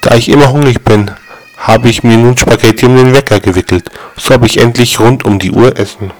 Da ich immer hungrig bin, habe ich mir nun Spaghetti um den Wecker gewickelt. So habe ich endlich rund um die Uhr Essen.